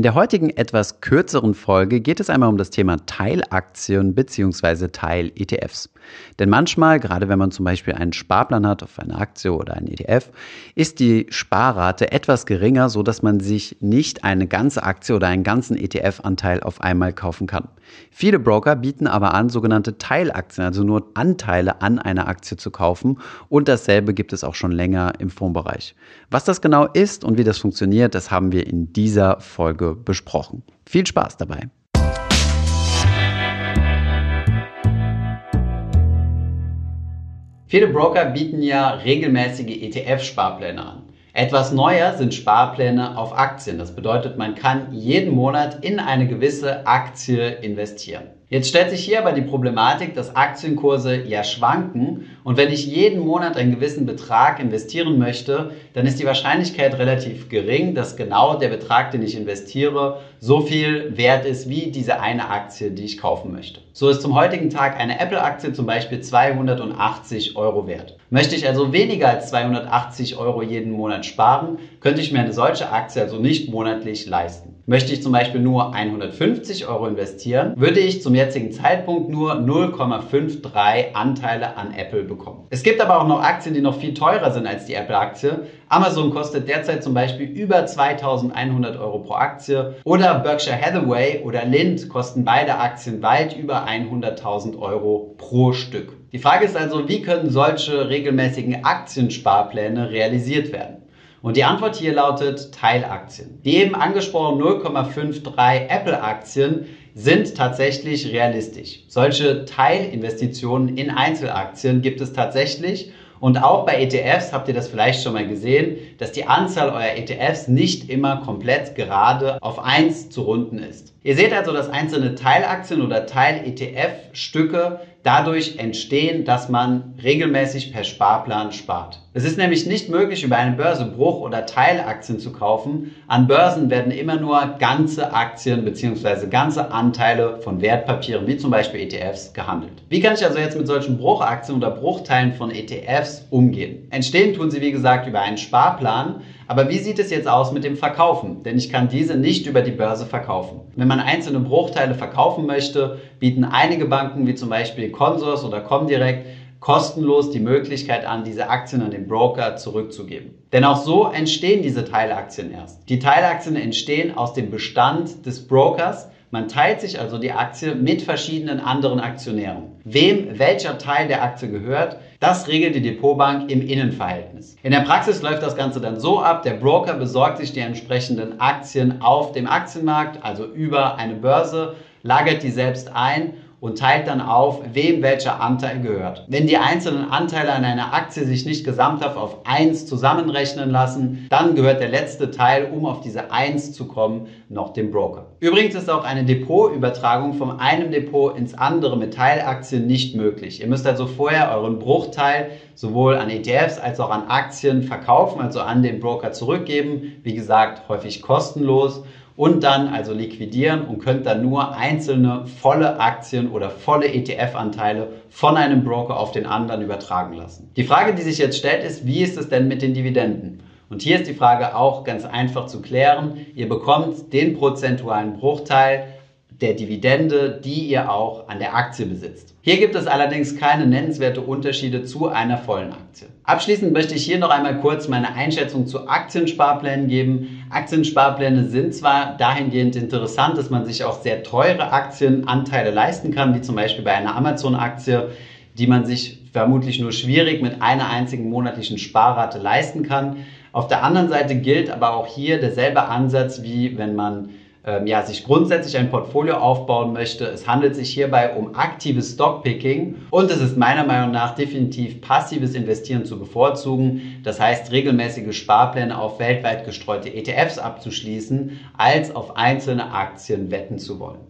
In der heutigen etwas kürzeren Folge geht es einmal um das Thema Teilaktien bzw. Teil-ETFs. Denn manchmal, gerade wenn man zum Beispiel einen Sparplan hat auf eine Aktie oder einen ETF, ist die Sparrate etwas geringer, sodass man sich nicht eine ganze Aktie oder einen ganzen ETF-Anteil auf einmal kaufen kann. Viele Broker bieten aber an, sogenannte Teilaktien, also nur Anteile an einer Aktie zu kaufen. Und dasselbe gibt es auch schon länger im Fondsbereich. Was das genau ist und wie das funktioniert, das haben wir in dieser Folge besprochen. Viel Spaß dabei! Viele Broker bieten ja regelmäßige ETF-Sparpläne an. Etwas neuer sind Sparpläne auf Aktien. Das bedeutet, man kann jeden Monat in eine gewisse Aktie investieren. Jetzt stellt sich hier aber die Problematik, dass Aktienkurse ja schwanken und wenn ich jeden Monat einen gewissen Betrag investieren möchte, dann ist die Wahrscheinlichkeit relativ gering, dass genau der Betrag, den ich investiere, so viel wert ist wie diese eine Aktie, die ich kaufen möchte. So ist zum heutigen Tag eine Apple-Aktie zum Beispiel 280 Euro wert. Möchte ich also weniger als 280 Euro jeden Monat sparen, könnte ich mir eine solche Aktie also nicht monatlich leisten. Möchte ich zum Beispiel nur 150 Euro investieren, würde ich zum jetzigen Zeitpunkt nur 0,53 Anteile an Apple bekommen. Es gibt aber auch noch Aktien, die noch viel teurer sind als die Apple-Aktie. Amazon kostet derzeit zum Beispiel über 2100 Euro pro Aktie oder Berkshire Hathaway oder Lind kosten beide Aktien weit über 100.000 Euro pro Stück. Die Frage ist also, wie können solche regelmäßigen Aktiensparpläne realisiert werden? Und die Antwort hier lautet Teilaktien. Die eben angesprochenen 0,53 Apple-Aktien sind tatsächlich realistisch. Solche Teilinvestitionen in Einzelaktien gibt es tatsächlich. Und auch bei ETFs habt ihr das vielleicht schon mal gesehen, dass die Anzahl eurer ETFs nicht immer komplett gerade auf 1 zu runden ist. Ihr seht also, dass einzelne Teilaktien oder Teil-ETF-Stücke dadurch entstehen, dass man regelmäßig per Sparplan spart. Es ist nämlich nicht möglich, über eine Börse Bruch- oder Teilaktien zu kaufen. An Börsen werden immer nur ganze Aktien bzw. ganze Anteile von Wertpapieren, wie zum Beispiel ETFs, gehandelt. Wie kann ich also jetzt mit solchen Bruchaktien oder Bruchteilen von ETFs umgehen? Entstehen tun sie, wie gesagt, über einen Sparplan. Aber wie sieht es jetzt aus mit dem Verkaufen? Denn ich kann diese nicht über die Börse verkaufen. Wenn man einzelne Bruchteile verkaufen möchte, bieten einige Banken wie zum Beispiel Consors oder Comdirect kostenlos die Möglichkeit an, diese Aktien an den Broker zurückzugeben. Denn auch so entstehen diese Teilaktien erst. Die Teilaktien entstehen aus dem Bestand des Brokers, man teilt sich also die Aktie mit verschiedenen anderen Aktionären. Wem welcher Teil der Aktie gehört, das regelt die Depotbank im Innenverhältnis. In der Praxis läuft das Ganze dann so ab, der Broker besorgt sich die entsprechenden Aktien auf dem Aktienmarkt, also über eine Börse, lagert die selbst ein und teilt dann auf, wem welcher Anteil gehört. Wenn die einzelnen Anteile an einer Aktie sich nicht gesamthaft auf 1 zusammenrechnen lassen, dann gehört der letzte Teil, um auf diese 1 zu kommen, noch dem Broker. Übrigens ist auch eine Depotübertragung von einem Depot ins andere mit Teilaktien nicht möglich. Ihr müsst also vorher euren Bruchteil sowohl an ETFs als auch an Aktien verkaufen, also an den Broker zurückgeben. Wie gesagt, häufig kostenlos und dann also liquidieren und könnt dann nur einzelne volle Aktien oder volle ETF-Anteile von einem Broker auf den anderen übertragen lassen. Die Frage, die sich jetzt stellt, ist, wie ist es denn mit den Dividenden? Und hier ist die Frage auch ganz einfach zu klären. Ihr bekommt den prozentualen Bruchteil der Dividende, die ihr auch an der Aktie besitzt. Hier gibt es allerdings keine nennenswerte Unterschiede zu einer vollen Aktie. Abschließend möchte ich hier noch einmal kurz meine Einschätzung zu Aktiensparplänen geben. Aktiensparpläne sind zwar dahingehend interessant, dass man sich auch sehr teure Aktienanteile leisten kann, wie zum Beispiel bei einer Amazon-Aktie, die man sich vermutlich nur schwierig mit einer einzigen monatlichen Sparrate leisten kann. Auf der anderen Seite gilt aber auch hier derselbe Ansatz, wie wenn man ähm, ja, sich grundsätzlich ein Portfolio aufbauen möchte. Es handelt sich hierbei um aktives Stockpicking und es ist meiner Meinung nach definitiv passives Investieren zu bevorzugen. Das heißt, regelmäßige Sparpläne auf weltweit gestreute ETFs abzuschließen, als auf einzelne Aktien wetten zu wollen.